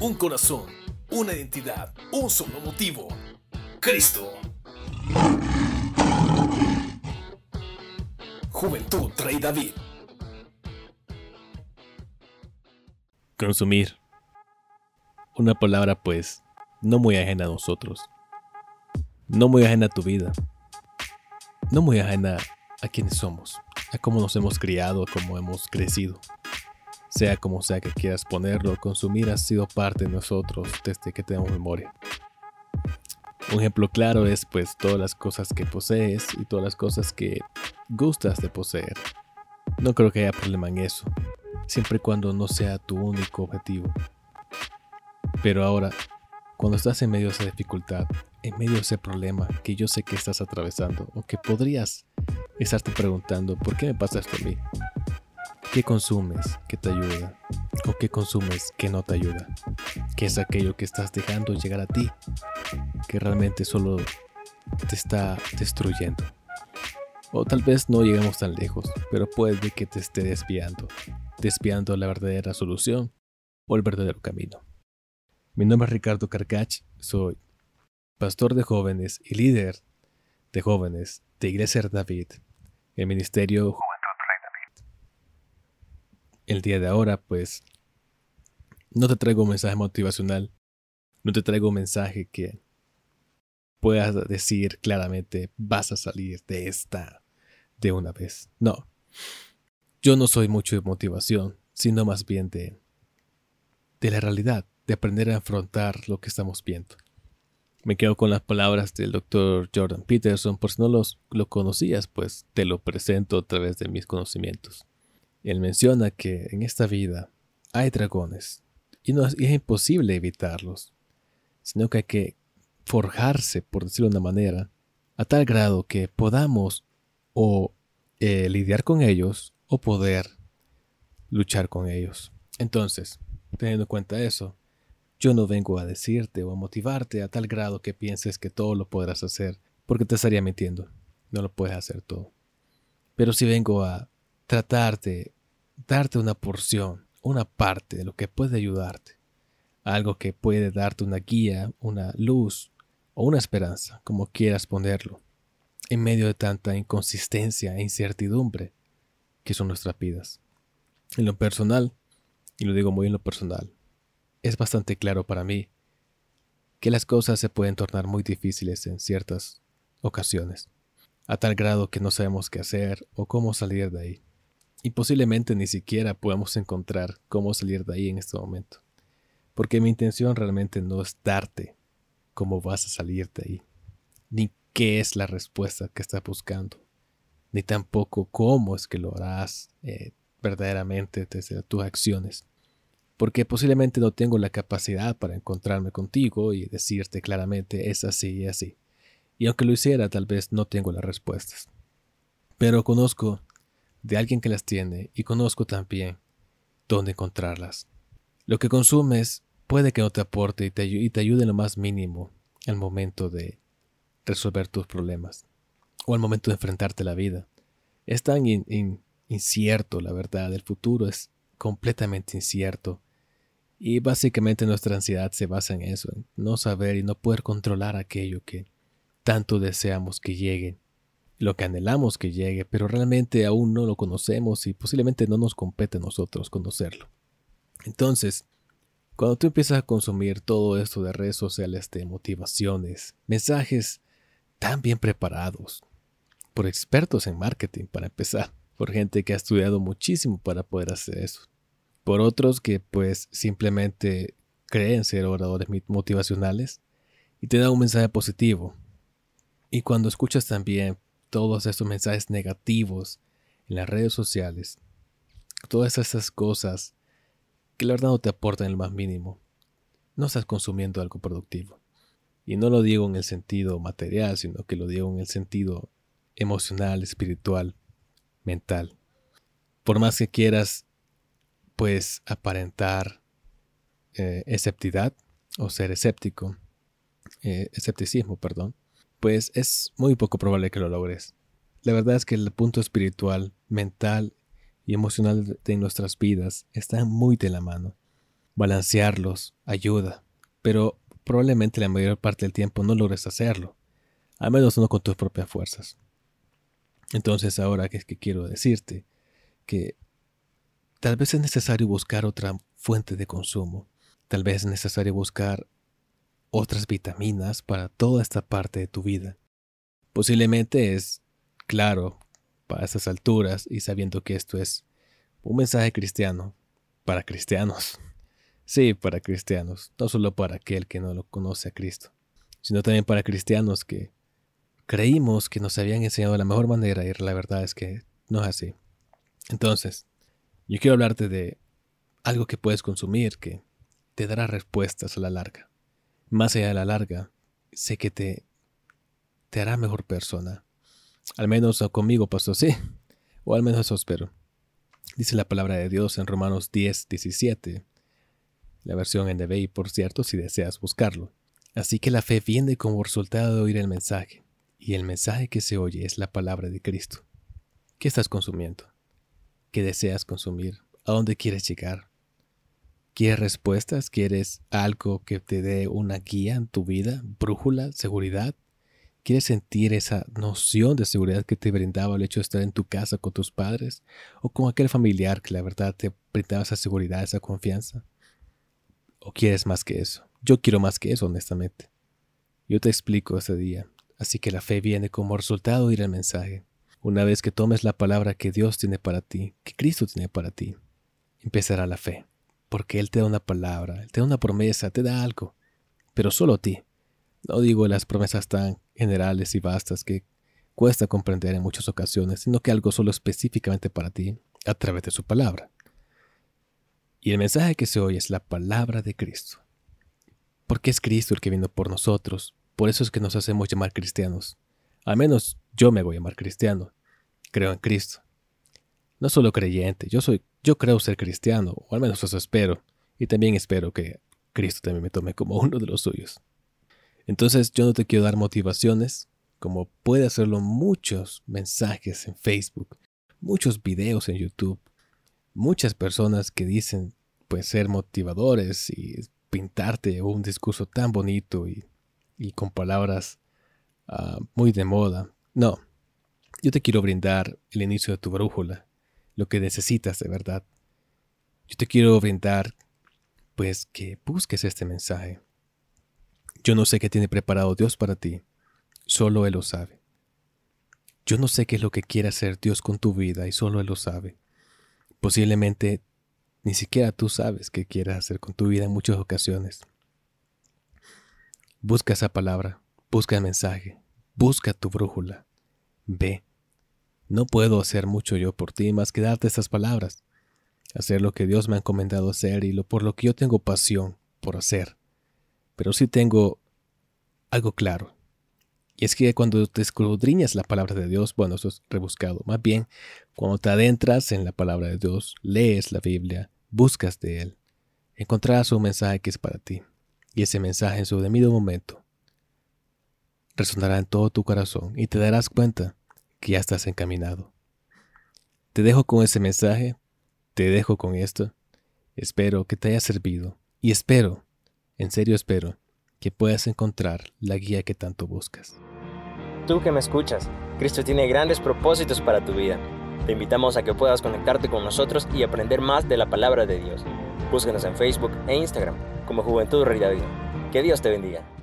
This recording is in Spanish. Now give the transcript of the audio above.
un corazón, una identidad, un solo motivo. Cristo. Juventud Rey David. Consumir. Una palabra pues no muy ajena a nosotros. No muy ajena a tu vida. No muy ajena a quienes somos, a cómo nos hemos criado, a cómo hemos crecido. Sea como sea que quieras ponerlo, consumir ha sido parte de nosotros desde que tenemos memoria. Un ejemplo claro es pues todas las cosas que posees y todas las cosas que gustas de poseer. No creo que haya problema en eso, siempre y cuando no sea tu único objetivo. Pero ahora, cuando estás en medio de esa dificultad, en medio de ese problema que yo sé que estás atravesando o que podrías estarte preguntando, ¿por qué me pasa esto a mí? ¿Qué consumes que te ayuda? ¿O qué consumes que no te ayuda? ¿Qué es aquello que estás dejando llegar a ti? Que realmente solo te está destruyendo. O tal vez no lleguemos tan lejos, pero puede que te esté desviando, desviando la verdadera solución o el verdadero camino. Mi nombre es Ricardo Carcach, soy pastor de jóvenes y líder de jóvenes de Iglesia David, el ministerio el día de ahora, pues no te traigo un mensaje motivacional, no te traigo un mensaje que puedas decir claramente vas a salir de esta de una vez. No, yo no soy mucho de motivación, sino más bien de, de la realidad, de aprender a afrontar lo que estamos viendo. Me quedo con las palabras del doctor Jordan Peterson, por si no los, lo conocías, pues te lo presento a través de mis conocimientos. Él menciona que en esta vida hay dragones y no es, imposible evitarlos, sino que hay que forjarse, por decirlo de una manera, a tal grado que podamos o eh, lidiar con ellos o poder luchar con ellos. Entonces, teniendo en cuenta eso, yo no vengo a decirte o a motivarte a tal grado que pienses que todo lo podrás hacer, porque te estaría mintiendo. No lo puedes hacer todo. Pero si vengo a tratar de darte una porción, una parte de lo que puede ayudarte, algo que puede darte una guía, una luz o una esperanza, como quieras ponerlo, en medio de tanta inconsistencia e incertidumbre que son nuestras vidas. En lo personal, y lo digo muy en lo personal, es bastante claro para mí que las cosas se pueden tornar muy difíciles en ciertas ocasiones, a tal grado que no sabemos qué hacer o cómo salir de ahí y posiblemente ni siquiera podamos encontrar cómo salir de ahí en este momento. Porque mi intención realmente no es darte cómo vas a salir de ahí, ni qué es la respuesta que estás buscando, ni tampoco cómo es que lo harás eh, verdaderamente desde tus acciones. Porque posiblemente no tengo la capacidad para encontrarme contigo y decirte claramente es así y así. Y aunque lo hiciera, tal vez no tengo las respuestas. Pero conozco de alguien que las tiene y conozco también dónde encontrarlas. Lo que consumes puede que no te aporte y te, ayude en lo más mínimo al momento de resolver tus problemas o al momento de enfrentarte a la vida. Es tan incierto, la verdad, el futuro es completamente incierto. Y básicamente nuestra ansiedad se basa en eso, en no saber y no poder controlar aquello que tanto deseamos que llegue lo que anhelamos que llegue, pero realmente aún no lo conocemos y posiblemente no nos compete a nosotros conocerlo. Entonces, cuando tú empiezas a consumir todo esto de redes sociales, de motivaciones, mensajes tan bien preparados, por expertos en marketing para empezar, por gente que ha estudiado muchísimo para poder hacer eso, por otros que pues simplemente creen ser oradores motivacionales y te dan un mensaje positivo. Y cuando escuchas también todos estos mensajes negativos en las redes sociales, todas esas cosas que la verdad no te aportan el más mínimo, no estás consumiendo algo productivo. Y no lo digo en el sentido material, sino que lo digo en el sentido emocional, espiritual, mental. Por más que quieras, pues, aparentar eh, esceptidad o ser escéptico, eh, escepticismo, perdón, pues es muy poco probable que lo logres. La verdad es que el punto espiritual, mental y emocional de nuestras vidas está muy de la mano. balancearlos ayuda, pero probablemente la mayor parte del tiempo no logres hacerlo, a menos no con tus propias fuerzas. Entonces ahora es que quiero decirte que tal vez es necesario buscar otra fuente de consumo, tal vez es necesario buscar otras vitaminas para toda esta parte de tu vida. Posiblemente es claro para estas alturas y sabiendo que esto es un mensaje cristiano para cristianos. Sí, para cristianos, no solo para aquel que no lo conoce a Cristo, sino también para cristianos que creímos que nos habían enseñado de la mejor manera y la verdad es que no es así. Entonces, yo quiero hablarte de algo que puedes consumir que te dará respuestas a la larga. Más allá de la larga, sé que te, te hará mejor persona. Al menos conmigo pasó así, o al menos eso espero. Dice la palabra de Dios en Romanos 10, 17. La versión NBI, por cierto, si deseas buscarlo. Así que la fe viene como resultado de oír el mensaje, y el mensaje que se oye es la palabra de Cristo. ¿Qué estás consumiendo? ¿Qué deseas consumir? ¿A dónde quieres llegar? ¿Quieres respuestas? ¿Quieres algo que te dé una guía en tu vida? ¿Brújula? ¿Seguridad? ¿Quieres sentir esa noción de seguridad que te brindaba el hecho de estar en tu casa con tus padres o con aquel familiar que la verdad te brindaba esa seguridad, esa confianza? ¿O quieres más que eso? Yo quiero más que eso, honestamente. Yo te explico ese día. Así que la fe viene como resultado de ir al mensaje. Una vez que tomes la palabra que Dios tiene para ti, que Cristo tiene para ti, empezará la fe. Porque Él te da una palabra, Él te da una promesa, te da algo. Pero solo a ti. No digo las promesas tan generales y vastas que cuesta comprender en muchas ocasiones, sino que algo solo específicamente para ti a través de su palabra. Y el mensaje que se oye es la palabra de Cristo. Porque es Cristo el que vino por nosotros, por eso es que nos hacemos llamar cristianos. Al menos yo me voy a llamar cristiano. Creo en Cristo. No solo creyente, yo soy, yo creo ser cristiano, o al menos eso espero, y también espero que Cristo también me tome como uno de los suyos. Entonces yo no te quiero dar motivaciones, como puede hacerlo muchos mensajes en Facebook, muchos videos en YouTube, muchas personas que dicen pues ser motivadores y pintarte un discurso tan bonito y, con palabras ah, muy de moda. No, yo te quiero brindar el inicio de tu brújula, lo que necesitas de verdad. Yo te quiero brindar pues que busques este mensaje, yo no sé qué tiene preparado Dios para ti, solo Él lo sabe. Yo no sé qué es lo que quiere hacer Dios con tu vida y solo Él lo sabe. Posiblemente ni siquiera tú sabes qué quiere hacer con tu vida en muchas ocasiones. Busca esa palabra, busca el mensaje, busca tu brújula. Ve. No puedo hacer mucho yo por ti más que darte esas palabras, hacer lo que Dios me ha encomendado hacer y lo por lo que yo tengo pasión por hacer pero sí tengo algo claro. Y es que cuando te escudriñas la palabra de Dios, bueno, eso es rebuscado. Más bien, cuando te adentras en la palabra de Dios, lees la Biblia, buscas de Él, encontrarás un mensaje que es para ti. Y ese mensaje en su debido momento resonará en todo tu corazón y te darás cuenta que ya estás encaminado. Te dejo con ese mensaje, te dejo con esto. Espero que te haya servido y espero en serio espero que puedas encontrar la guía que tanto buscas. Tú que me escuchas, Cristo tiene grandes propósitos para tu vida. Te invitamos a que puedas conectarte con nosotros y aprender más de la palabra de Dios. Búscanos en Facebook e Instagram como Juventud Realidad. Que Dios te bendiga.